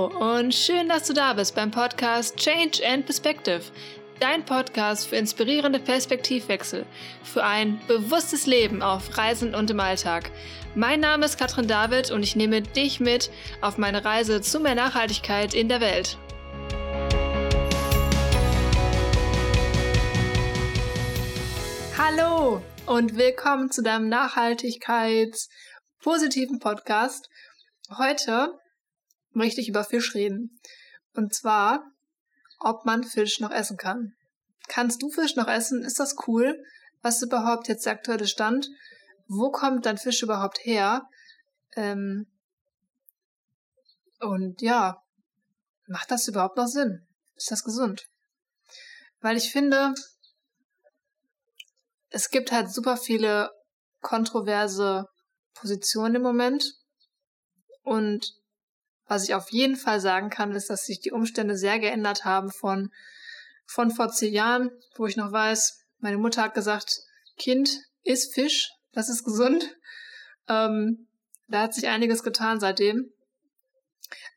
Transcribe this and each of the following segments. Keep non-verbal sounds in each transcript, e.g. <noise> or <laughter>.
Hallo und schön, dass du da bist beim Podcast Change and Perspective, dein Podcast für inspirierende Perspektivwechsel, für ein bewusstes Leben auf Reisen und im Alltag. Mein Name ist Katrin David und ich nehme dich mit auf meine Reise zu mehr Nachhaltigkeit in der Welt. Hallo und willkommen zu deinem Nachhaltigkeits-positiven Podcast. Heute möchte ich über Fisch reden. Und zwar, ob man Fisch noch essen kann. Kannst du Fisch noch essen? Ist das cool? Was ist überhaupt jetzt der aktuelle Stand? Wo kommt dein Fisch überhaupt her? Ähm und ja, macht das überhaupt noch Sinn? Ist das gesund? Weil ich finde, es gibt halt super viele kontroverse Positionen im Moment. Und was ich auf jeden Fall sagen kann, ist, dass sich die Umstände sehr geändert haben von, von vor zehn Jahren, wo ich noch weiß, meine Mutter hat gesagt, Kind, isst Fisch, das ist gesund. Ähm, da hat sich einiges getan seitdem.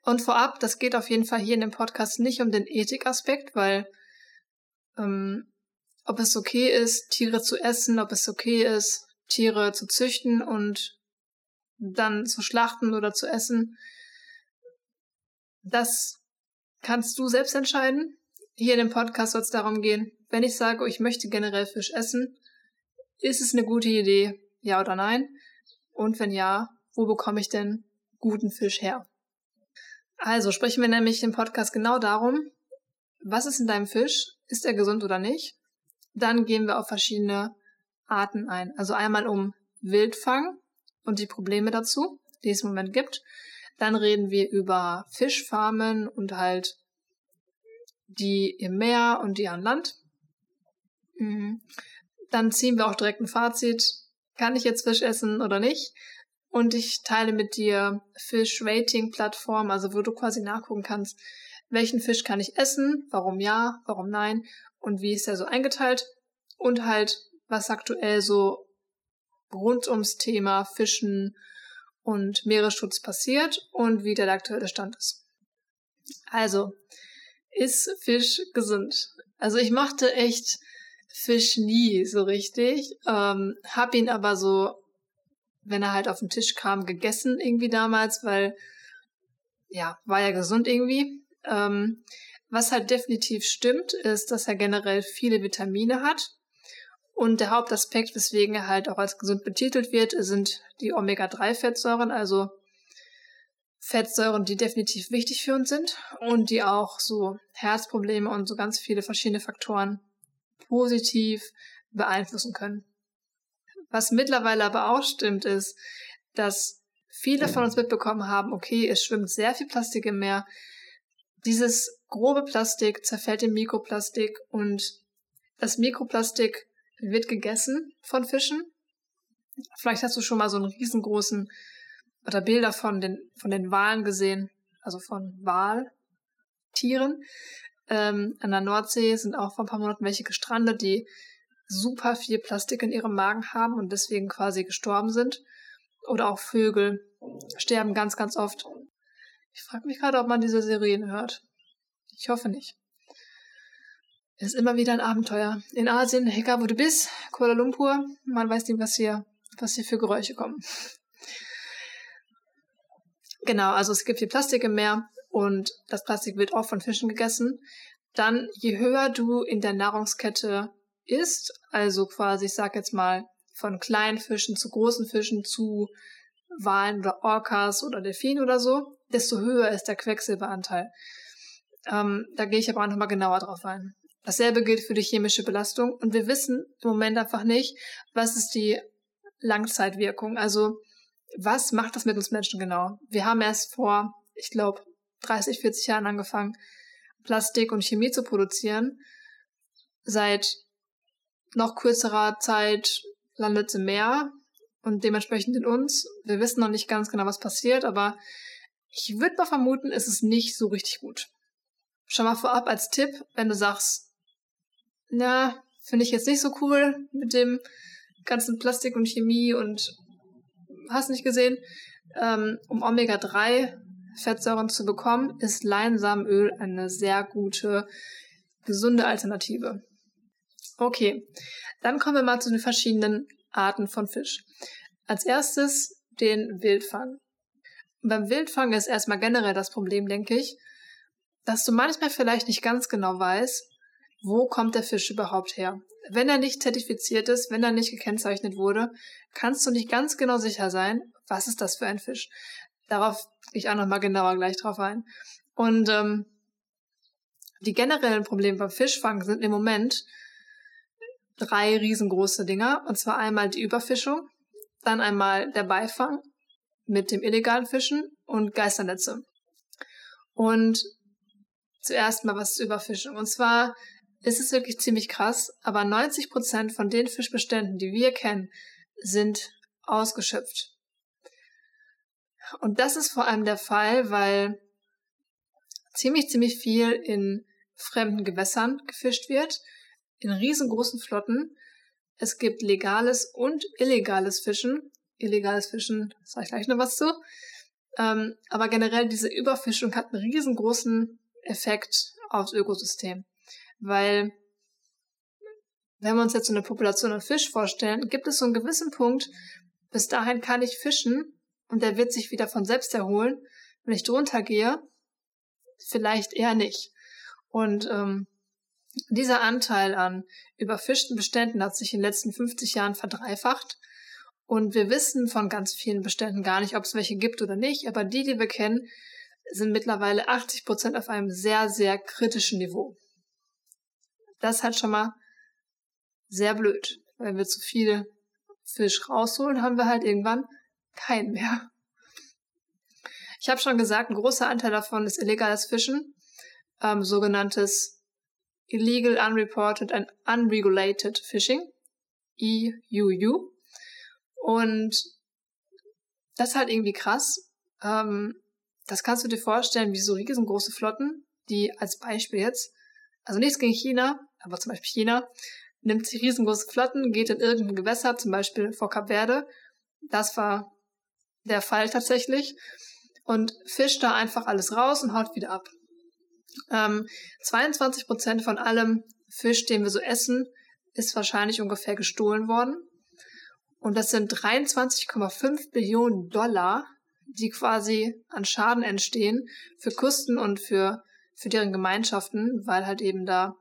Und vorab, das geht auf jeden Fall hier in dem Podcast nicht um den Ethikaspekt, weil ähm, ob es okay ist, Tiere zu essen, ob es okay ist, Tiere zu züchten und dann zu schlachten oder zu essen, das kannst du selbst entscheiden. Hier in dem Podcast soll es darum gehen, wenn ich sage, ich möchte generell Fisch essen, ist es eine gute Idee, ja oder nein? Und wenn ja, wo bekomme ich denn guten Fisch her? Also sprechen wir nämlich im Podcast genau darum, was ist in deinem Fisch? Ist er gesund oder nicht? Dann gehen wir auf verschiedene Arten ein. Also einmal um Wildfang und die Probleme dazu, die es im Moment gibt. Dann reden wir über Fischfarmen und halt die im Meer und die an Land. Mhm. Dann ziehen wir auch direkt ein Fazit. Kann ich jetzt Fisch essen oder nicht? Und ich teile mit dir Fish-Rating-Plattform, also wo du quasi nachgucken kannst, welchen Fisch kann ich essen, warum ja, warum nein und wie ist der so eingeteilt und halt, was aktuell so rund ums Thema Fischen und Meeresschutz passiert und wie der aktuelle Stand ist. Also, ist Fisch gesund? Also ich mochte echt Fisch nie so richtig, ähm, hab ihn aber so, wenn er halt auf den Tisch kam, gegessen irgendwie damals, weil ja, war ja gesund irgendwie. Ähm, was halt definitiv stimmt, ist, dass er generell viele Vitamine hat und der Hauptaspekt, weswegen er halt auch als gesund betitelt wird, sind die Omega-3-Fettsäuren, also Fettsäuren, die definitiv wichtig für uns sind und die auch so Herzprobleme und so ganz viele verschiedene Faktoren positiv beeinflussen können. Was mittlerweile aber auch stimmt, ist, dass viele von uns mitbekommen haben, okay, es schwimmt sehr viel Plastik im Meer. Dieses grobe Plastik zerfällt in Mikroplastik und das Mikroplastik wird gegessen von Fischen. Vielleicht hast du schon mal so einen riesengroßen oder Bilder von den, von den Walen gesehen, also von Waltieren. Ähm, an der Nordsee sind auch vor ein paar Monaten welche gestrandet, die super viel Plastik in ihrem Magen haben und deswegen quasi gestorben sind. Oder auch Vögel sterben ganz, ganz oft. Ich frage mich gerade, ob man diese Serien hört. Ich hoffe nicht ist immer wieder ein Abenteuer. In Asien, egal wo du bist, Kuala Lumpur, man weiß nicht, was hier, was hier für Geräusche kommen. Genau, also es gibt viel Plastik im Meer und das Plastik wird auch von Fischen gegessen. Dann, je höher du in der Nahrungskette isst, also quasi, ich sag jetzt mal, von kleinen Fischen zu großen Fischen zu Walen oder Orcas oder Delfinen oder so, desto höher ist der Quecksilberanteil. Ähm, da gehe ich aber auch nochmal genauer drauf ein. Dasselbe gilt für die chemische Belastung und wir wissen im Moment einfach nicht, was ist die Langzeitwirkung. Also was macht das mit uns Menschen genau? Wir haben erst vor, ich glaube, 30, 40 Jahren angefangen, Plastik und Chemie zu produzieren. Seit noch kürzerer Zeit landet es im Meer und dementsprechend in uns. Wir wissen noch nicht ganz genau, was passiert, aber ich würde mal vermuten, es ist nicht so richtig gut. Schon mal vorab als Tipp, wenn du sagst, na, finde ich jetzt nicht so cool mit dem ganzen Plastik und Chemie und hast nicht gesehen. Ähm, um Omega-3 Fettsäuren zu bekommen, ist Leinsamenöl eine sehr gute, gesunde Alternative. Okay, dann kommen wir mal zu den verschiedenen Arten von Fisch. Als erstes den Wildfang. Beim Wildfang ist erstmal generell das Problem, denke ich, dass du manchmal vielleicht nicht ganz genau weißt, wo kommt der Fisch überhaupt her. Wenn er nicht zertifiziert ist, wenn er nicht gekennzeichnet wurde, kannst du nicht ganz genau sicher sein, was ist das für ein Fisch. Darauf gehe ich auch nochmal genauer gleich drauf ein. Und ähm, die generellen Probleme beim Fischfang sind im Moment drei riesengroße Dinger. Und zwar einmal die Überfischung, dann einmal der Beifang mit dem illegalen Fischen und Geisternetze. Und zuerst mal was zur Überfischung. Und zwar ist es wirklich ziemlich krass, aber 90 Prozent von den Fischbeständen, die wir kennen, sind ausgeschöpft. Und das ist vor allem der Fall, weil ziemlich, ziemlich viel in fremden Gewässern gefischt wird, in riesengroßen Flotten. Es gibt legales und illegales Fischen. Illegales Fischen, sage ich gleich noch was zu. Ähm, aber generell diese Überfischung hat einen riesengroßen Effekt aufs Ökosystem. Weil, wenn wir uns jetzt so eine Population an Fisch vorstellen, gibt es so einen gewissen Punkt, bis dahin kann ich fischen und der wird sich wieder von selbst erholen. Wenn ich drunter gehe, vielleicht eher nicht. Und ähm, dieser Anteil an überfischten Beständen hat sich in den letzten 50 Jahren verdreifacht. Und wir wissen von ganz vielen Beständen gar nicht, ob es welche gibt oder nicht, aber die, die wir kennen, sind mittlerweile 80 Prozent auf einem sehr, sehr kritischen Niveau. Das ist halt schon mal sehr blöd. Wenn wir zu viel Fisch rausholen, haben wir halt irgendwann keinen mehr. Ich habe schon gesagt, ein großer Anteil davon ist illegales Fischen, ähm, sogenanntes Illegal, Unreported and Unregulated Fishing, EUU. Und das ist halt irgendwie krass. Ähm, das kannst du dir vorstellen wie so riesengroße Flotten, die als Beispiel jetzt, also nichts gegen China, aber zum Beispiel China, nimmt sich riesengroße Flotten, geht in irgendein Gewässer, zum Beispiel vor Kap Verde. Das war der Fall tatsächlich. Und fischt da einfach alles raus und haut wieder ab. Ähm, 22 Prozent von allem Fisch, den wir so essen, ist wahrscheinlich ungefähr gestohlen worden. Und das sind 23,5 Billionen Dollar, die quasi an Schaden entstehen für Küsten und für, für deren Gemeinschaften, weil halt eben da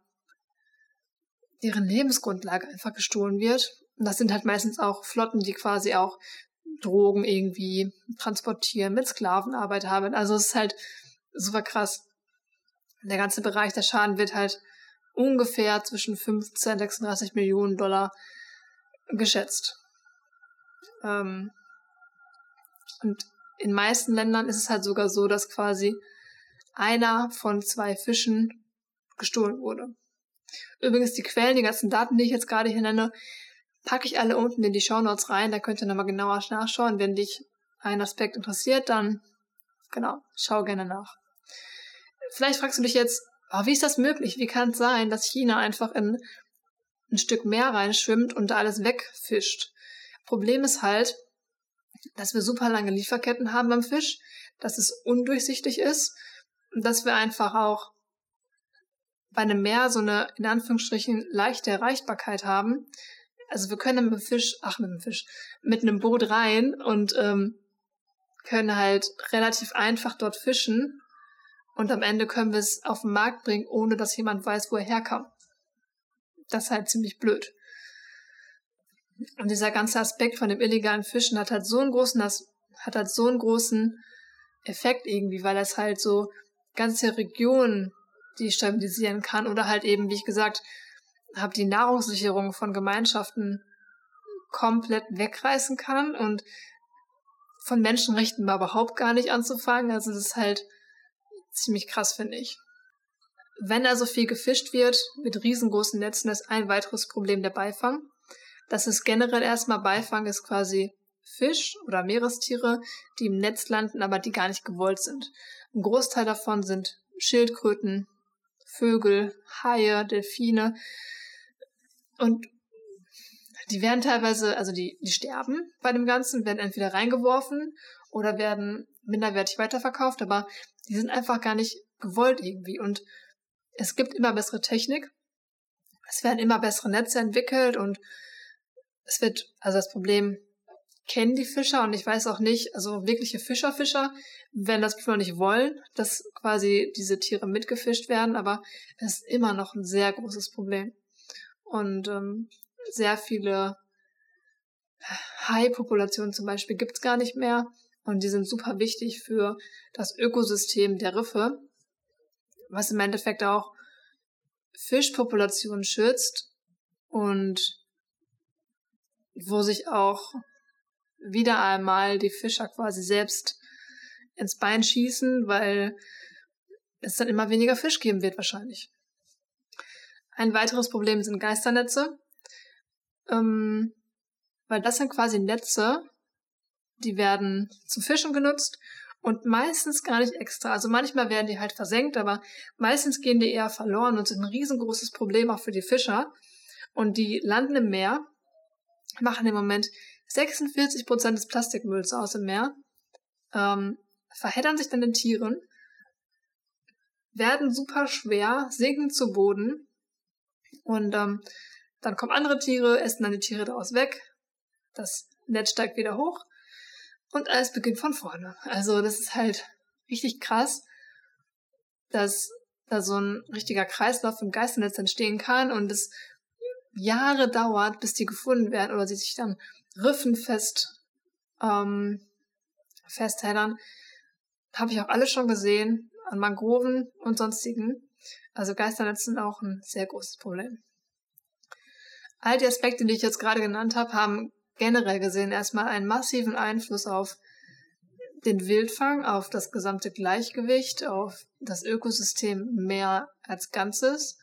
deren Lebensgrundlage einfach gestohlen wird. Und das sind halt meistens auch Flotten, die quasi auch Drogen irgendwie transportieren, mit Sklavenarbeit haben. Also es ist halt super krass. Der ganze Bereich der Schaden wird halt ungefähr zwischen 15 und 36 Millionen Dollar geschätzt. Ähm und in meisten Ländern ist es halt sogar so, dass quasi einer von zwei Fischen gestohlen wurde. Übrigens, die Quellen, die ganzen Daten, die ich jetzt gerade hier nenne, packe ich alle unten in die Show Notes rein. Da könnt ihr nochmal genauer nachschauen. Wenn dich ein Aspekt interessiert, dann genau, schau gerne nach. Vielleicht fragst du dich jetzt, oh, wie ist das möglich? Wie kann es sein, dass China einfach in ein Stück Meer reinschwimmt und da alles wegfischt? Problem ist halt, dass wir super lange Lieferketten haben beim Fisch, dass es undurchsichtig ist und dass wir einfach auch bei einem Meer so eine, in Anführungsstrichen, leichte Erreichbarkeit haben. Also wir können mit dem Fisch, ach mit dem Fisch, mit einem Boot rein und ähm, können halt relativ einfach dort fischen und am Ende können wir es auf den Markt bringen, ohne dass jemand weiß, wo er herkam. Das ist halt ziemlich blöd. Und dieser ganze Aspekt von dem illegalen Fischen hat halt so einen großen, hat halt so einen großen Effekt irgendwie, weil das halt so ganze Regionen die stabilisieren kann oder halt eben, wie ich gesagt habe, die Nahrungssicherung von Gemeinschaften komplett wegreißen kann und von Menschenrechten war überhaupt gar nicht anzufangen. Also das ist halt ziemlich krass, finde ich. Wenn also viel gefischt wird mit riesengroßen Netzen, ist ein weiteres Problem der Beifang. Das ist generell erstmal Beifang ist quasi Fisch oder Meerestiere, die im Netz landen, aber die gar nicht gewollt sind. Ein Großteil davon sind Schildkröten, Vögel, Haie, Delfine. Und die werden teilweise, also die, die sterben bei dem Ganzen, werden entweder reingeworfen oder werden minderwertig weiterverkauft, aber die sind einfach gar nicht gewollt irgendwie. Und es gibt immer bessere Technik. Es werden immer bessere Netze entwickelt und es wird, also das Problem kennen die Fischer und ich weiß auch nicht, also wirkliche Fischerfischer, wenn das noch nicht wollen, dass quasi diese Tiere mitgefischt werden, aber es ist immer noch ein sehr großes Problem. Und ähm, sehr viele Hai-Populationen zum Beispiel gibt's gar nicht mehr und die sind super wichtig für das Ökosystem der Riffe, was im Endeffekt auch Fischpopulationen schützt und wo sich auch wieder einmal die Fischer quasi selbst ins Bein schießen, weil es dann immer weniger Fisch geben wird wahrscheinlich. Ein weiteres Problem sind Geisternetze, ähm, weil das sind quasi Netze, die werden zum Fischen genutzt und meistens gar nicht extra. Also manchmal werden die halt versenkt, aber meistens gehen die eher verloren und sind ein riesengroßes Problem auch für die Fischer. Und die landen im Meer, machen im Moment 46 Prozent des Plastikmülls aus im Meer, ähm, verheddern sich dann in Tieren, werden super schwer, sinken zu Boden und ähm, dann kommen andere Tiere, essen dann die Tiere daraus weg, das Netz steigt wieder hoch und alles beginnt von vorne. Also das ist halt richtig krass, dass da so ein richtiger Kreislauf im Geisternetz entstehen kann und es Jahre dauert, bis die gefunden werden oder sie sich dann riffenfest ähm, festheddern. Habe ich auch alle schon gesehen, an Mangroven und sonstigen. Also Geisternetze sind auch ein sehr großes Problem. All die Aspekte, die ich jetzt gerade genannt habe, haben generell gesehen erstmal einen massiven Einfluss auf den Wildfang, auf das gesamte Gleichgewicht, auf das Ökosystem mehr als Ganzes.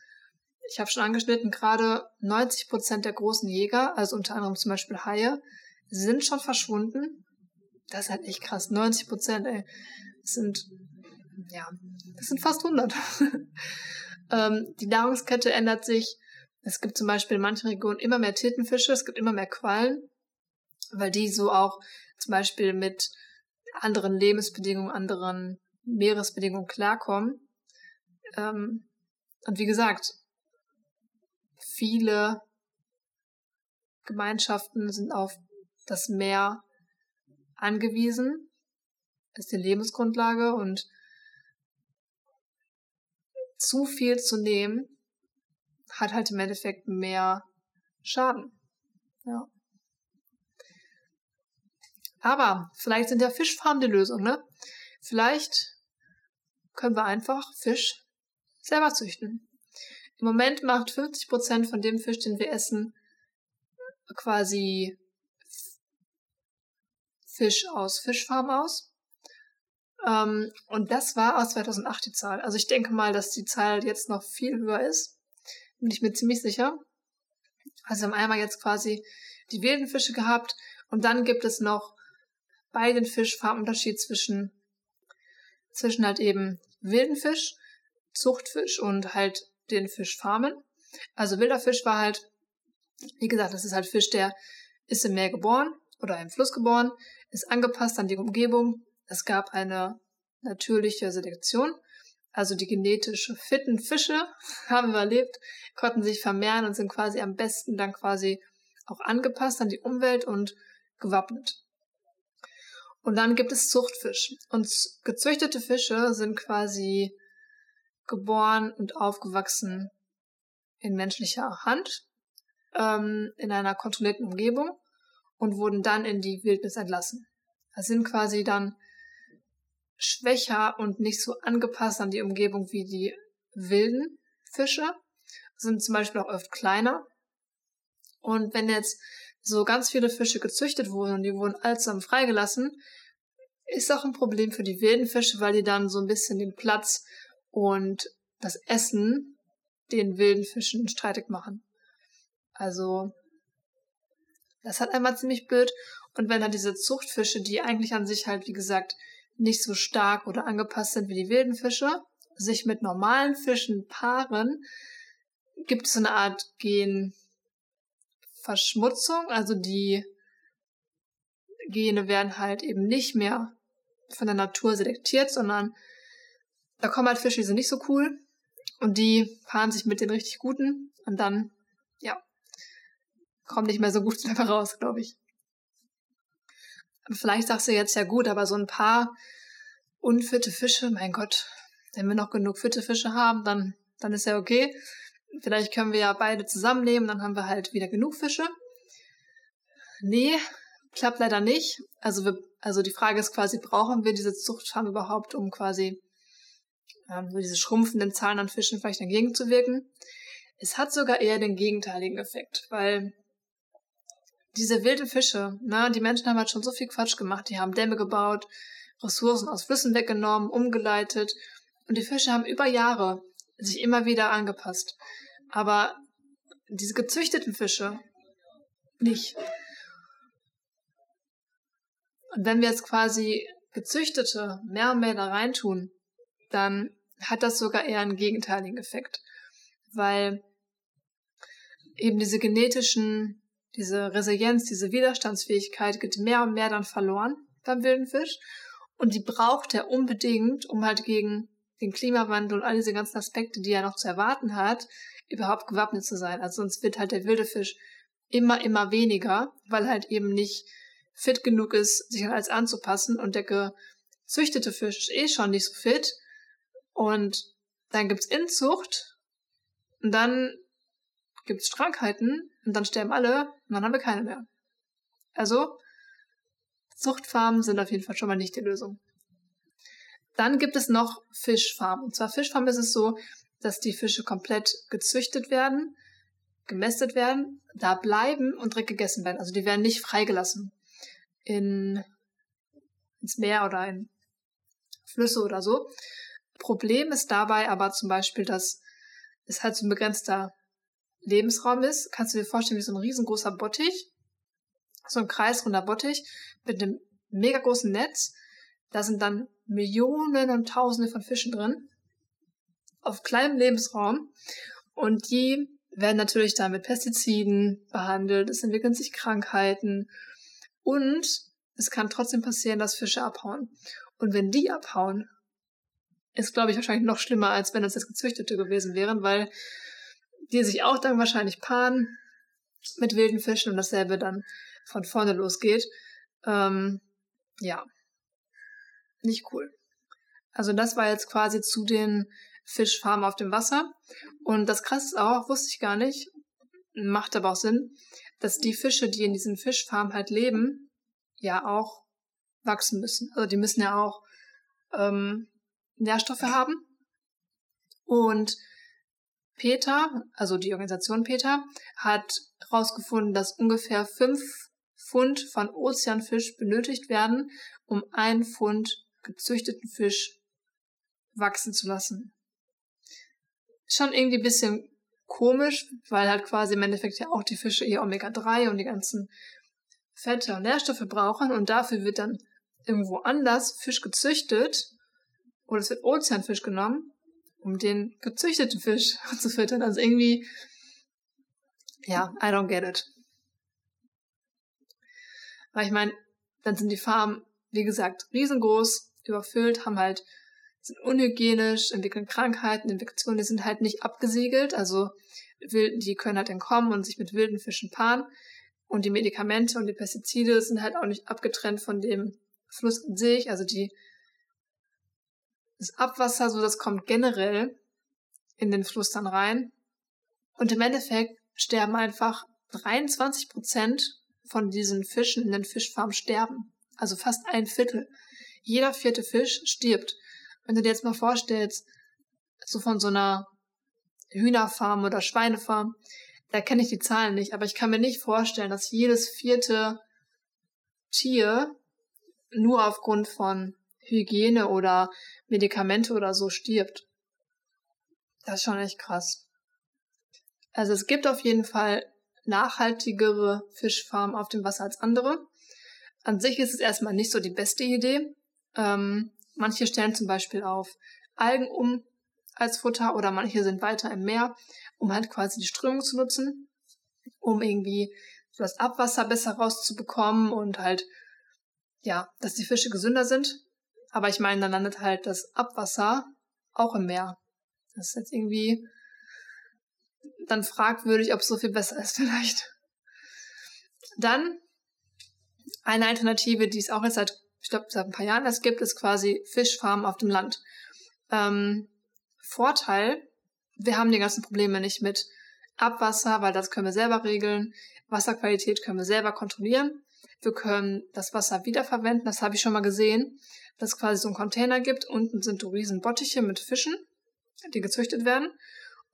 Ich habe schon angeschnitten, gerade 90 Prozent der großen Jäger, also unter anderem zum Beispiel Haie, sind schon verschwunden. Das ist halt echt krass. 90 Prozent, ey. Das sind, ja, das sind fast 100. <laughs> ähm, die Nahrungskette ändert sich. Es gibt zum Beispiel in manchen Regionen immer mehr Tintenfische, es gibt immer mehr Quallen weil die so auch zum Beispiel mit anderen Lebensbedingungen, anderen Meeresbedingungen klarkommen. Ähm, und wie gesagt, viele Gemeinschaften sind auf das Meer angewiesen, ist die Lebensgrundlage und zu viel zu nehmen hat halt im Endeffekt mehr Schaden. Ja. Aber vielleicht sind ja Fischfarmen die Lösung, ne? Vielleicht können wir einfach Fisch selber züchten. Im Moment macht 50% von dem Fisch, den wir essen, quasi Fisch aus Fischfarmen aus. Ähm, und das war aus 2008 die Zahl. Also ich denke mal, dass die Zahl jetzt noch viel höher ist. Bin ich mir ziemlich sicher. Also haben einmal jetzt quasi die wilden Fische gehabt und dann gibt es noch bei den Fischfarmen Unterschied zwischen, zwischen halt eben wilden Fisch, Zuchtfisch und halt den Fischfarmen. Also wilder Fisch war halt, wie gesagt, das ist halt Fisch, der ist im Meer geboren oder im Fluss geboren, ist angepasst an die Umgebung. Es gab eine natürliche Selektion. Also die genetisch fitten Fische <laughs> haben überlebt, konnten sich vermehren und sind quasi am besten dann quasi auch angepasst an die Umwelt und gewappnet. Und dann gibt es Zuchtfisch. Und gezüchtete Fische sind quasi geboren und aufgewachsen in menschlicher Hand, ähm, in einer kontrollierten Umgebung und wurden dann in die Wildnis entlassen. Das sind quasi dann schwächer und nicht so angepasst an die Umgebung wie die wilden Fische, sind zum Beispiel auch oft kleiner. Und wenn jetzt so ganz viele Fische gezüchtet wurden und die wurden allsam freigelassen, ist auch ein Problem für die wilden Fische, weil die dann so ein bisschen den Platz und das Essen den wilden Fischen streitig machen. Also, das hat einmal ziemlich blöd. Und wenn dann diese Zuchtfische, die eigentlich an sich halt, wie gesagt, nicht so stark oder angepasst sind wie die wilden Fische, sich mit normalen Fischen paaren, gibt es eine Art Gen, Verschmutzung, also die Gene werden halt eben nicht mehr von der Natur selektiert, sondern da kommen halt Fische, die sind nicht so cool und die paaren sich mit den richtig guten und dann, ja, kommen nicht mehr so gut <laughs> dabei raus, glaube ich. Vielleicht sagst du jetzt ja gut, aber so ein paar unfitte Fische, mein Gott, wenn wir noch genug fitte Fische haben, dann, dann ist ja okay. Vielleicht können wir ja beide zusammennehmen, dann haben wir halt wieder genug Fische. Nee, klappt leider nicht. Also, wir, also die Frage ist quasi, brauchen wir diese Zuchtfarm überhaupt, um quasi ähm, diese schrumpfenden Zahlen an Fischen vielleicht dagegen zu wirken? Es hat sogar eher den gegenteiligen Effekt, weil diese wilden Fische, ne, die Menschen haben halt schon so viel Quatsch gemacht. Die haben Dämme gebaut, Ressourcen aus Flüssen weggenommen, umgeleitet. Und die Fische haben über Jahre sich immer wieder angepasst. Aber diese gezüchteten Fische nicht. Und wenn wir jetzt quasi gezüchtete mehr und mehr da reintun, dann hat das sogar eher einen gegenteiligen Effekt. Weil eben diese genetischen, diese Resilienz, diese Widerstandsfähigkeit geht mehr und mehr dann verloren beim wilden Fisch. Und die braucht er unbedingt, um halt gegen den Klimawandel und all diese ganzen Aspekte, die er noch zu erwarten hat, überhaupt gewappnet zu sein. Also sonst wird halt der wilde Fisch immer, immer weniger, weil halt eben nicht fit genug ist, sich an alles anzupassen und der gezüchtete Fisch ist eh schon nicht so fit. Und dann gibt's Inzucht und dann gibt's Krankheiten und dann sterben alle und dann haben wir keine mehr. Also, Zuchtfarmen sind auf jeden Fall schon mal nicht die Lösung. Dann gibt es noch Fischfarmen. Und zwar Fischfarmen ist es so, dass die Fische komplett gezüchtet werden, gemästet werden, da bleiben und direkt gegessen werden. Also die werden nicht freigelassen in, ins Meer oder in Flüsse oder so. Problem ist dabei aber zum Beispiel, dass es halt so ein begrenzter Lebensraum ist. Kannst du dir vorstellen, wie so ein riesengroßer Bottich, so ein kreisrunder Bottich mit einem mega großen Netz. Da sind dann Millionen und Tausende von Fischen drin auf kleinem Lebensraum und die werden natürlich dann mit Pestiziden behandelt, es entwickeln sich Krankheiten und es kann trotzdem passieren, dass Fische abhauen. Und wenn die abhauen, ist, glaube ich, wahrscheinlich noch schlimmer, als wenn das jetzt Gezüchtete gewesen wären, weil die sich auch dann wahrscheinlich paaren mit wilden Fischen und dasselbe dann von vorne losgeht. Ähm, ja, nicht cool. Also das war jetzt quasi zu den Fischfarmen auf dem Wasser. Und das krasse ist auch, wusste ich gar nicht, macht aber auch Sinn, dass die Fische, die in diesen Fischfarmen halt leben, ja auch wachsen müssen. Also die müssen ja auch ähm, Nährstoffe haben. Und Peter, also die Organisation Peter, hat herausgefunden, dass ungefähr fünf Pfund von Ozeanfisch benötigt werden, um ein Pfund gezüchteten Fisch wachsen zu lassen. Schon irgendwie ein bisschen komisch, weil halt quasi im Endeffekt ja auch die Fische ihr Omega-3 und die ganzen Fette und Nährstoffe brauchen und dafür wird dann irgendwo anders Fisch gezüchtet oder es wird Ozeanfisch genommen, um den gezüchteten Fisch <laughs> zu füttern. Also irgendwie, ja, I don't get it. Weil ich meine, dann sind die Farmen, wie gesagt, riesengroß, überfüllt, haben halt, sind unhygienisch, entwickeln Krankheiten, Infektionen, die sind halt nicht abgesiegelt, also die können halt entkommen und sich mit wilden Fischen paaren. Und die Medikamente und die Pestizide sind halt auch nicht abgetrennt von dem Fluss an sich. Also die, das Abwasser, so das kommt generell in den Fluss dann rein. Und im Endeffekt sterben einfach 23 Prozent von diesen Fischen in den Fischfarmen sterben. Also fast ein Viertel. Jeder vierte Fisch stirbt. Wenn du dir jetzt mal vorstellst, so von so einer Hühnerfarm oder Schweinefarm, da kenne ich die Zahlen nicht, aber ich kann mir nicht vorstellen, dass jedes vierte Tier nur aufgrund von Hygiene oder Medikamente oder so stirbt. Das ist schon echt krass. Also es gibt auf jeden Fall nachhaltigere Fischfarmen auf dem Wasser als andere. An sich ist es erstmal nicht so die beste Idee. Ähm, manche stellen zum Beispiel auf Algen um als Futter oder manche sind weiter im Meer, um halt quasi die Strömung zu nutzen, um irgendwie das Abwasser besser rauszubekommen und halt, ja, dass die Fische gesünder sind. Aber ich meine, dann landet halt das Abwasser auch im Meer. Das ist jetzt irgendwie dann fragwürdig, ob es so viel besser <laughs> ist vielleicht. Dann eine Alternative, die es auch jetzt seit, ich glaube, seit ein paar Jahren erst gibt, ist quasi Fischfarmen auf dem Land. Ähm, Vorteil, wir haben die ganzen Probleme nicht mit Abwasser, weil das können wir selber regeln. Wasserqualität können wir selber kontrollieren. Wir können das Wasser wiederverwenden, das habe ich schon mal gesehen, dass es quasi so einen Container gibt. Unten sind riesen Bottiche mit Fischen, die gezüchtet werden.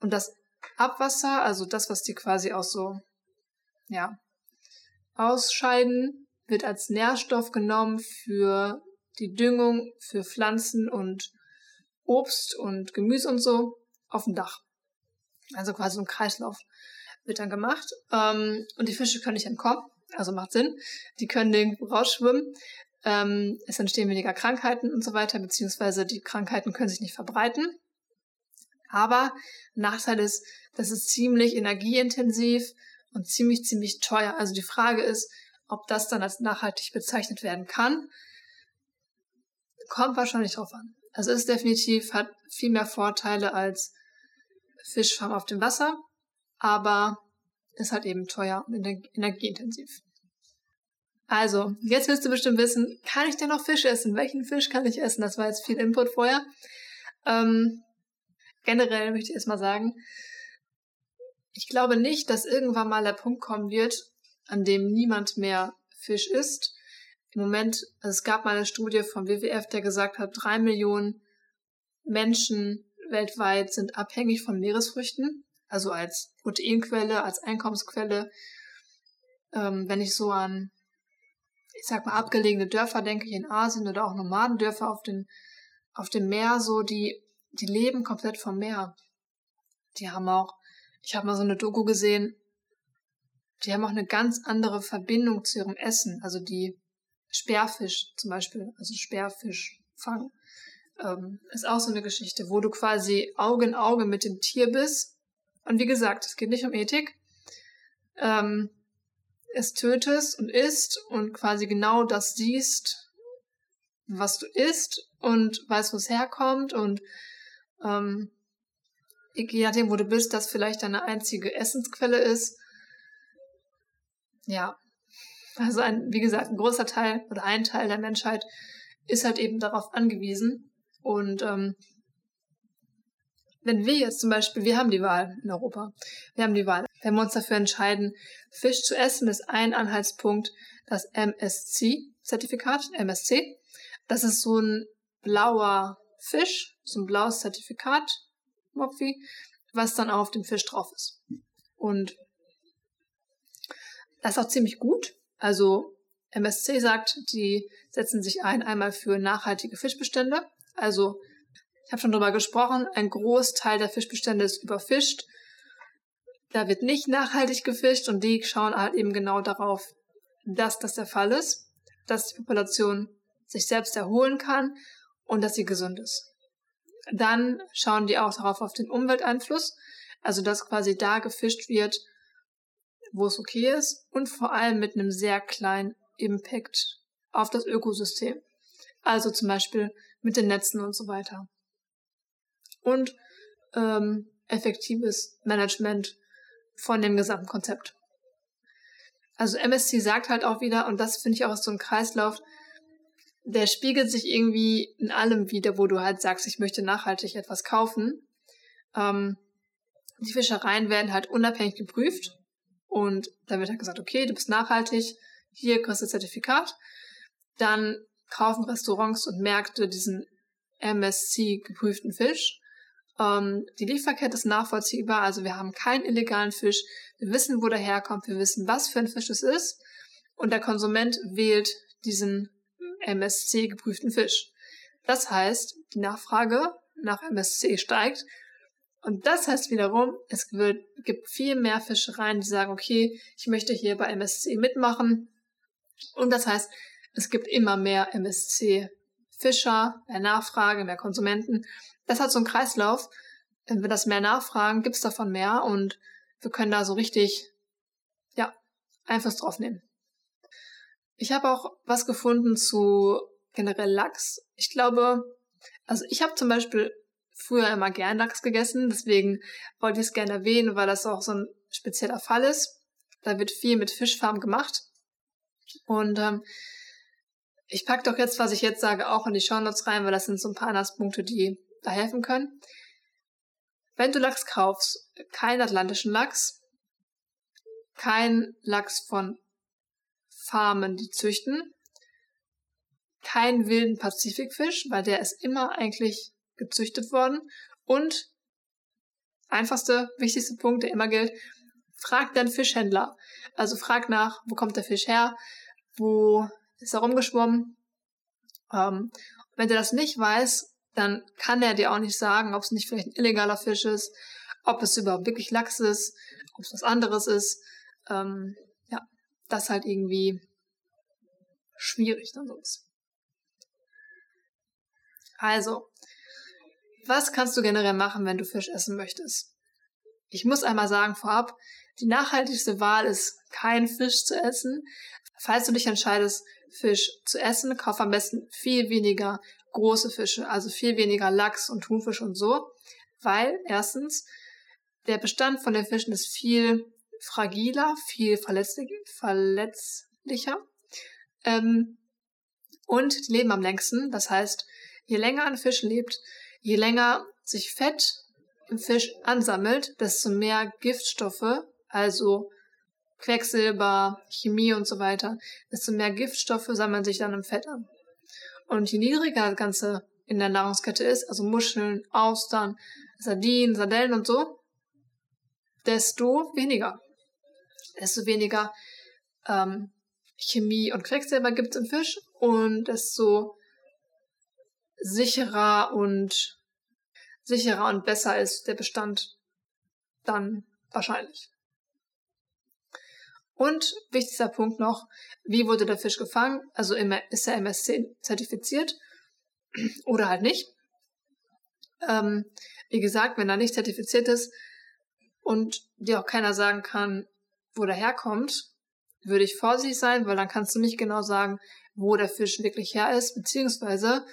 Und das Abwasser, also das, was die quasi auch so, ja, ausscheiden, wird als Nährstoff genommen für die Düngung für Pflanzen und Obst und Gemüse und so auf dem Dach. Also quasi so ein Kreislauf wird dann gemacht. Ähm, und die Fische können nicht entkommen, also macht Sinn. Die können nirgendwo rausschwimmen. Ähm, es entstehen weniger Krankheiten und so weiter, beziehungsweise die Krankheiten können sich nicht verbreiten. Aber Nachteil ist, das ist ziemlich energieintensiv und ziemlich, ziemlich teuer. Also die Frage ist, ob das dann als nachhaltig bezeichnet werden kann. Kommt wahrscheinlich drauf an. Also ist definitiv, hat viel mehr Vorteile als Fischfarm auf dem Wasser, aber ist halt eben teuer und energieintensiv. Also, jetzt willst du bestimmt wissen, kann ich denn noch Fisch essen? Welchen Fisch kann ich essen? Das war jetzt viel Input vorher. Ähm, generell möchte ich erstmal sagen, ich glaube nicht, dass irgendwann mal der Punkt kommen wird, an dem niemand mehr Fisch isst. Im Moment, also es gab mal eine Studie vom WWF, der gesagt hat, drei Millionen Menschen weltweit sind abhängig von Meeresfrüchten, also als Proteinquelle, als Einkommensquelle. Ähm, wenn ich so an, ich sag mal, abgelegene Dörfer denke, hier in Asien oder auch Nomadendörfer auf, den, auf dem Meer, so, die, die leben komplett vom Meer. Die haben auch, ich habe mal so eine Doku gesehen, die haben auch eine ganz andere Verbindung zu ihrem Essen. Also die Sperrfisch zum Beispiel, also Sperrfischfang, ähm, ist auch so eine Geschichte, wo du quasi Auge in Auge mit dem Tier bist. Und wie gesagt, es geht nicht um Ethik. Ähm, es tötest und isst und quasi genau das siehst, was du isst und weißt, wo es herkommt und ähm, je nachdem, wo du bist, das vielleicht deine einzige Essensquelle ist. Ja, also ein, wie gesagt, ein großer Teil oder ein Teil der Menschheit ist halt eben darauf angewiesen. Und ähm, wenn wir jetzt zum Beispiel, wir haben die Wahl in Europa, wir haben die Wahl, wenn wir uns dafür entscheiden, Fisch zu essen, ist ein Anhaltspunkt das MSC-Zertifikat, MSC. Das ist so ein blauer Fisch, so ein blaues Zertifikat, Mopfi, was dann auf dem Fisch drauf ist. Und das ist auch ziemlich gut. Also MSC sagt, die setzen sich ein einmal für nachhaltige Fischbestände. Also ich habe schon drüber gesprochen, ein Großteil der Fischbestände ist überfischt. Da wird nicht nachhaltig gefischt und die schauen halt eben genau darauf, dass das der Fall ist, dass die Population sich selbst erholen kann und dass sie gesund ist. Dann schauen die auch darauf auf den Umwelteinfluss, also dass quasi da gefischt wird, wo es okay ist und vor allem mit einem sehr kleinen Impact auf das Ökosystem. Also zum Beispiel mit den Netzen und so weiter. Und ähm, effektives Management von dem gesamten Konzept. Also MSC sagt halt auch wieder, und das finde ich auch so ein Kreislauf, der spiegelt sich irgendwie in allem wieder, wo du halt sagst, ich möchte nachhaltig etwas kaufen. Ähm, die Fischereien werden halt unabhängig geprüft und dann wird halt gesagt, okay, du bist nachhaltig, hier kriegst du Zertifikat. Dann kaufen Restaurants und Märkte diesen MSC geprüften Fisch. Ähm, die Lieferkette ist nachvollziehbar, also wir haben keinen illegalen Fisch. Wir wissen, wo der herkommt, wir wissen, was für ein Fisch es ist. Und der Konsument wählt diesen MSC geprüften Fisch. Das heißt, die Nachfrage nach MSC steigt. Und das heißt wiederum, es wird, gibt viel mehr Fischereien, die sagen, okay, ich möchte hier bei MSC mitmachen. Und das heißt, es gibt immer mehr MSC-Fischer, mehr Nachfrage, mehr Konsumenten. Das hat so einen Kreislauf. Wenn wir das mehr nachfragen, gibt es davon mehr und wir können da so richtig, ja, Einfluss drauf nehmen. Ich habe auch was gefunden zu generell Lachs. Ich glaube, also ich habe zum Beispiel früher immer gern Lachs gegessen, deswegen wollte ich es gerne erwähnen, weil das auch so ein spezieller Fall ist. Da wird viel mit Fischfarm gemacht. Und ähm, ich packe doch jetzt, was ich jetzt sage, auch in die Shownotes rein, weil das sind so ein paar Anhaltspunkte, die da helfen können. Wenn du Lachs kaufst, keinen atlantischen Lachs, kein Lachs von Farmen, die züchten, keinen wilden Pazifikfisch, weil der ist immer eigentlich gezüchtet worden und einfachste, wichtigste Punkt, der immer gilt, frag deinen Fischhändler. Also frag nach, wo kommt der Fisch her, wo ist er rumgeschwommen. Ähm, wenn der das nicht weiß, dann kann er dir auch nicht sagen, ob es nicht vielleicht ein illegaler Fisch ist, ob es überhaupt wirklich Lachs ist, ob es was anderes ist. Ähm, ja, das ist halt irgendwie schwierig dann sonst. Also, was kannst du generell machen, wenn du Fisch essen möchtest? Ich muss einmal sagen vorab, die nachhaltigste Wahl ist, kein Fisch zu essen. Falls du dich entscheidest, Fisch zu essen, kauf am besten viel weniger große Fische, also viel weniger Lachs und Thunfisch und so, weil erstens der Bestand von den Fischen ist viel fragiler, viel verletzlich, verletzlicher ähm, und die leben am längsten. Das heißt, je länger ein Fisch lebt, je länger sich Fett im Fisch ansammelt, desto mehr Giftstoffe, also Quecksilber, Chemie und so weiter, desto mehr Giftstoffe sammeln sich dann im Fett an. Und je niedriger das Ganze in der Nahrungskette ist, also Muscheln, Austern, Sardinen, Sardellen und so, desto weniger. Desto weniger ähm, Chemie und Quecksilber gibt es im Fisch und desto sicherer und sicherer und besser ist der Bestand dann wahrscheinlich. Und wichtigster Punkt noch, wie wurde der Fisch gefangen? Also ist er MSC zertifiziert <clears throat> oder halt nicht. Ähm, wie gesagt, wenn er nicht zertifiziert ist und dir auch keiner sagen kann, wo der herkommt, würde ich vorsichtig sein, weil dann kannst du nicht genau sagen, wo der Fisch wirklich her ist, beziehungsweise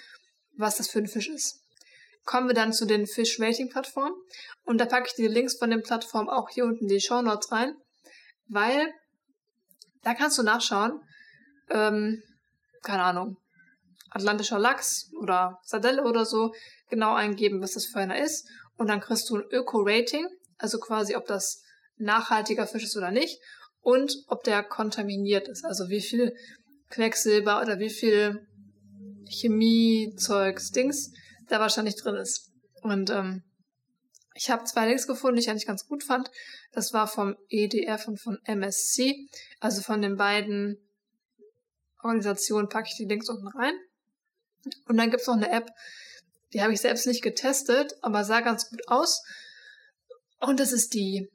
was das für ein Fisch ist. Kommen wir dann zu den Fish-Rating-Plattformen und da packe ich die Links von den Plattformen auch hier unten in die Show Notes rein, weil da kannst du nachschauen, ähm, keine Ahnung, atlantischer Lachs oder Sardelle oder so, genau eingeben, was das für einer ist. Und dann kriegst du ein Öko-Rating, also quasi, ob das nachhaltiger Fisch ist oder nicht. Und ob der kontaminiert ist, also wie viel Quecksilber oder wie viel Chemiezeugs, Dings da wahrscheinlich drin ist. Und ähm, ich habe zwei Links gefunden, die ich eigentlich ganz gut fand. Das war vom EDF und von MSC. Also von den beiden Organisationen packe ich die Links unten rein. Und dann gibt's noch eine App, die habe ich selbst nicht getestet, aber sah ganz gut aus. Und das ist die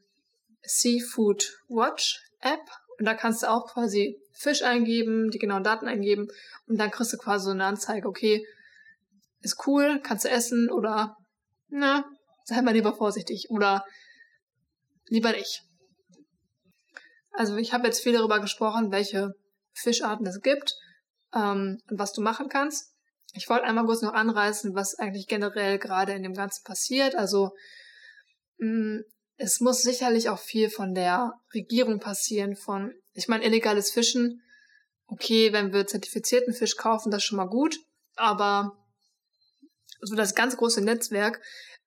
Seafood Watch App. Und da kannst du auch quasi Fisch eingeben, die genauen Daten eingeben und dann kriegst du quasi so eine Anzeige, okay, ist cool, kannst du essen oder na, sei mal lieber vorsichtig oder lieber nicht. Also ich habe jetzt viel darüber gesprochen, welche Fischarten es gibt ähm, und was du machen kannst. Ich wollte einmal kurz noch anreißen, was eigentlich generell gerade in dem Ganzen passiert. Also mh, mm, es muss sicherlich auch viel von der Regierung passieren, von, ich meine, illegales Fischen. Okay, wenn wir zertifizierten Fisch kaufen, das ist schon mal gut, aber so das ganz große Netzwerk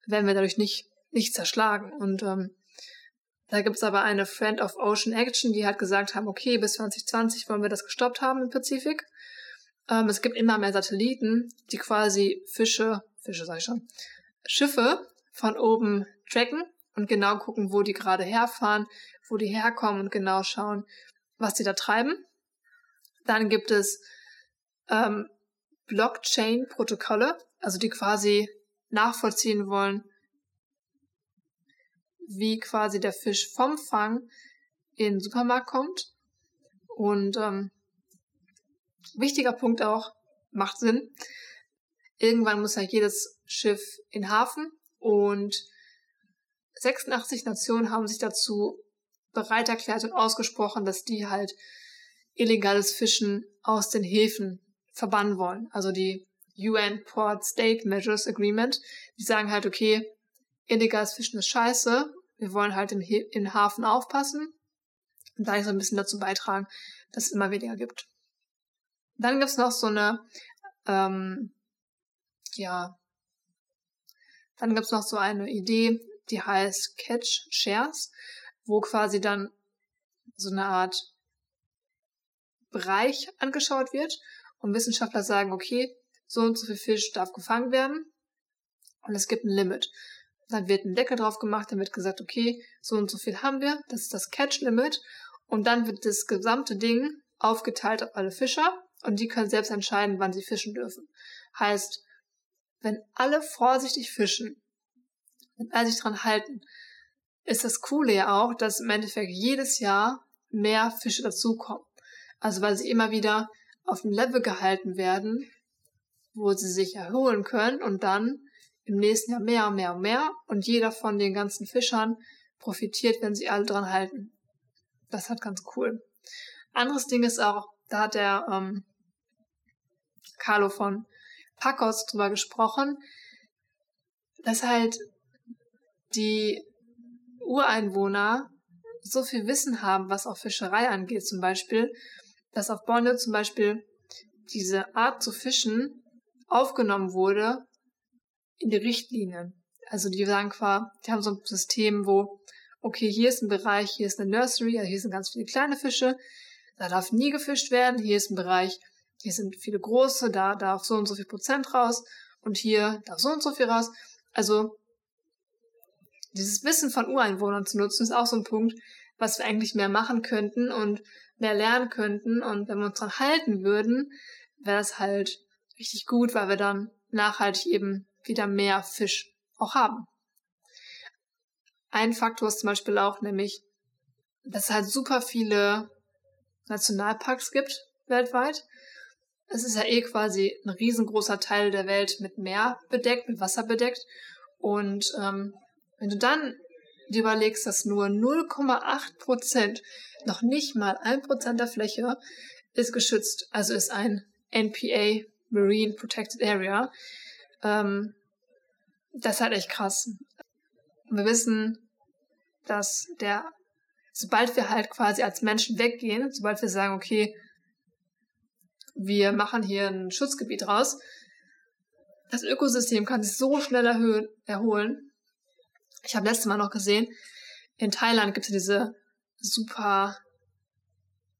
werden wir dadurch nicht, nicht zerschlagen. Und ähm, da gibt's aber eine Friend of Ocean Action, die hat gesagt haben, okay, bis 2020 wollen wir das gestoppt haben im Pazifik. Ähm, es gibt immer mehr Satelliten, die quasi Fische, Fische sag ich schon, Schiffe von oben tracken und genau gucken, wo die gerade herfahren, wo die herkommen und genau schauen, was die da treiben. Dann gibt es ähm, Blockchain-Protokolle, also die quasi nachvollziehen wollen, wie quasi der Fisch vom Fang in den Supermarkt kommt. Und ähm, wichtiger Punkt auch, macht Sinn. Irgendwann muss ja jedes Schiff in Hafen und 86 Nationen haben sich dazu bereit erklärt und ausgesprochen, dass die halt illegales Fischen aus den Häfen verbannen wollen. Also die UN Port State Measures Agreement, die sagen halt, okay, illegales Fischen ist scheiße, wir wollen halt im, im Hafen aufpassen. Und da so ein bisschen dazu beitragen, dass es immer weniger gibt. Dann gibt's noch so eine, ähm, ja, dann gibt's noch so eine Idee, die heißt Catch Shares, wo quasi dann so eine Art Bereich angeschaut wird und Wissenschaftler sagen, okay, so und so viel Fisch darf gefangen werden und es gibt ein Limit. Dann wird ein Deckel drauf gemacht, dann wird gesagt, okay, so und so viel haben wir, das ist das Catch-Limit und dann wird das gesamte Ding aufgeteilt auf alle Fischer und die können selbst entscheiden, wann sie fischen dürfen. Heißt, wenn alle vorsichtig fischen, wenn alle sich dran halten, ist das Coole ja auch, dass im Endeffekt jedes Jahr mehr Fische dazukommen. Also weil sie immer wieder auf dem Level gehalten werden, wo sie sich erholen können und dann im nächsten Jahr mehr und mehr und mehr und jeder von den ganzen Fischern profitiert, wenn sie alle dran halten. Das hat ganz cool. Anderes Ding ist auch, da hat der ähm, Carlo von Pacos drüber gesprochen, dass halt die Ureinwohner so viel Wissen haben, was auch Fischerei angeht, zum Beispiel, dass auf Borneo zum Beispiel diese Art zu fischen aufgenommen wurde in die Richtlinien. Also die sagen quasi, die haben so ein System, wo, okay, hier ist ein Bereich, hier ist eine Nursery, also hier sind ganz viele kleine Fische, da darf nie gefischt werden, hier ist ein Bereich, hier sind viele große, da darf so und so viel Prozent raus und hier darf so und so viel raus. Also dieses Wissen von Ureinwohnern zu nutzen, ist auch so ein Punkt, was wir eigentlich mehr machen könnten und mehr lernen könnten. Und wenn wir uns dran halten würden, wäre das halt richtig gut, weil wir dann nachhaltig eben wieder mehr Fisch auch haben. Ein Faktor ist zum Beispiel auch nämlich, dass es halt super viele Nationalparks gibt weltweit. Es ist ja eh quasi ein riesengroßer Teil der Welt mit Meer bedeckt, mit Wasser bedeckt. Und ähm, wenn du dann dir überlegst, dass nur 0,8 Prozent, noch nicht mal ein Prozent der Fläche ist geschützt, also ist ein NPA Marine Protected Area, ähm, das ist halt echt krass. Wir wissen, dass der, sobald wir halt quasi als Menschen weggehen, sobald wir sagen, okay, wir machen hier ein Schutzgebiet raus, das Ökosystem kann sich so schnell erhöhen, erholen, ich habe letztes Mal noch gesehen, in Thailand gibt es diese super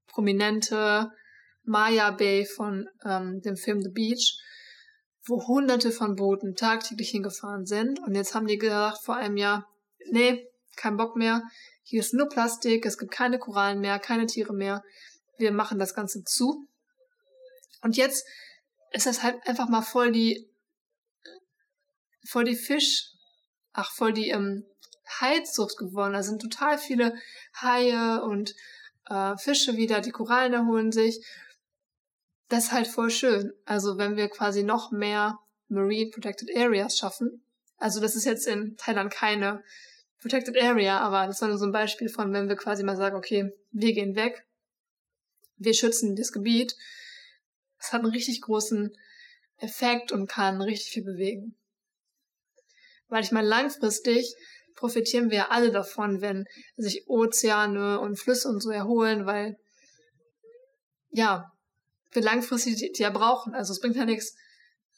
prominente Maya Bay von ähm, dem Film The Beach, wo hunderte von Booten tagtäglich hingefahren sind. Und jetzt haben die gesagt vor einem Jahr, nee, kein Bock mehr. Hier ist nur Plastik, es gibt keine Korallen mehr, keine Tiere mehr. Wir machen das Ganze zu. Und jetzt ist das halt einfach mal voll die, voll die Fisch, ach, voll die ähm, Haizucht geworden. Da sind total viele Haie und äh, Fische wieder, die Korallen erholen sich. Das ist halt voll schön. Also wenn wir quasi noch mehr Marine Protected Areas schaffen. Also das ist jetzt in Thailand keine Protected Area, aber das war nur so ein Beispiel von, wenn wir quasi mal sagen, okay, wir gehen weg, wir schützen das Gebiet. Das hat einen richtig großen Effekt und kann richtig viel bewegen. Weil ich meine, langfristig profitieren wir alle davon, wenn sich Ozeane und Flüsse und so erholen, weil ja, wir langfristig die, die ja brauchen. Also es bringt ja nichts,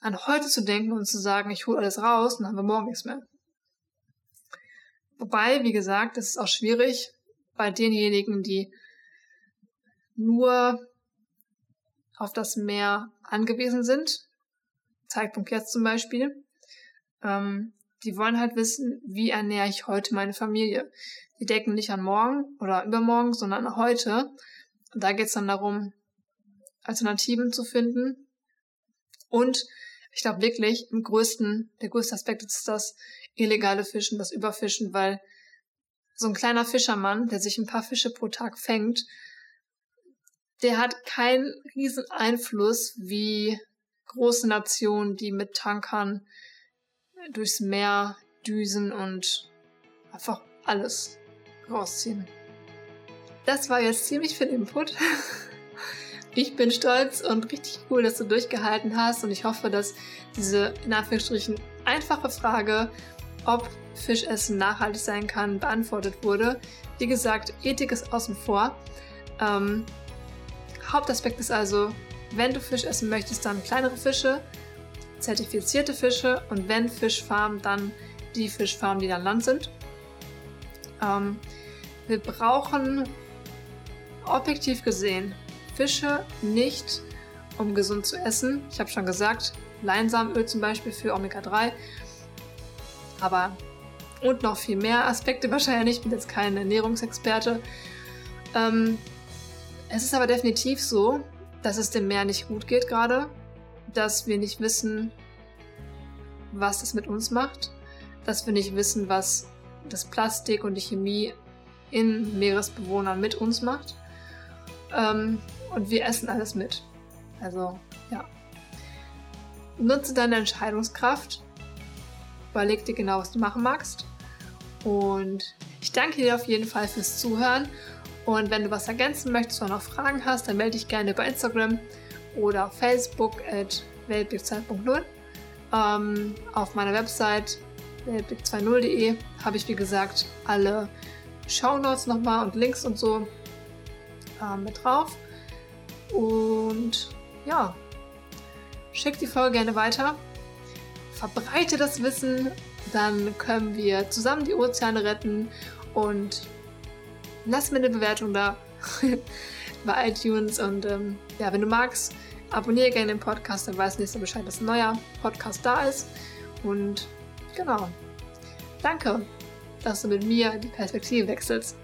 an heute zu denken und zu sagen, ich hole alles raus dann haben wir morgen nichts mehr. Wobei, wie gesagt, es ist auch schwierig bei denjenigen, die nur auf das Meer angewiesen sind. Zeitpunkt jetzt zum Beispiel. Ähm, die wollen halt wissen, wie ernähre ich heute meine Familie. Die denken nicht an morgen oder übermorgen, sondern an heute. Und da geht es dann darum, Alternativen zu finden. Und ich glaube wirklich, im größten, der größte Aspekt ist das illegale Fischen, das Überfischen, weil so ein kleiner Fischermann, der sich ein paar Fische pro Tag fängt, der hat keinen riesen Einfluss wie große Nationen, die mit Tankern durchs Meer düsen und einfach alles rausziehen. Das war jetzt ziemlich viel Input. <laughs> Ich bin stolz und richtig cool, dass du durchgehalten hast und ich hoffe, dass diese in Anführungsstrichen einfache Frage, ob Fischessen nachhaltig sein kann, beantwortet wurde. Wie gesagt, Ethik ist außen vor. Ähm, Hauptaspekt ist also, wenn du Fisch essen möchtest, dann kleinere Fische, zertifizierte Fische und wenn Fischfarmen, dann die Fischfarmen, die dann Land sind. Ähm, wir brauchen objektiv gesehen Fische nicht, um gesund zu essen. Ich habe schon gesagt, Leinsamenöl zum Beispiel für Omega-3. Aber und noch viel mehr Aspekte <laughs> wahrscheinlich. Ich bin jetzt kein Ernährungsexperte. Ähm, es ist aber definitiv so, dass es dem Meer nicht gut geht gerade, dass wir nicht wissen, was es mit uns macht, dass wir nicht wissen, was das Plastik und die Chemie in Meeresbewohnern mit uns macht. Ähm, und wir essen alles mit. Also, ja. Nutze deine Entscheidungskraft. Überleg dir genau, was du machen magst. Und ich danke dir auf jeden Fall fürs Zuhören. Und wenn du was ergänzen möchtest oder noch Fragen hast, dann melde dich gerne bei Instagram oder auf Facebook at weltblick2.0. Ähm, auf meiner Website weltblick20.de habe ich, wie gesagt, alle Shownotes nochmal und Links und so ähm, mit drauf. Und ja, schick die Folge gerne weiter. Verbreite das Wissen, dann können wir zusammen die Ozeane retten und lass mir eine Bewertung da <laughs> bei iTunes. Und ähm, ja, wenn du magst, abonniere gerne den Podcast, dann weißt du nächstes Bescheid, dass ein neuer Podcast da ist. Und genau. Danke, dass du mit mir die Perspektive wechselst.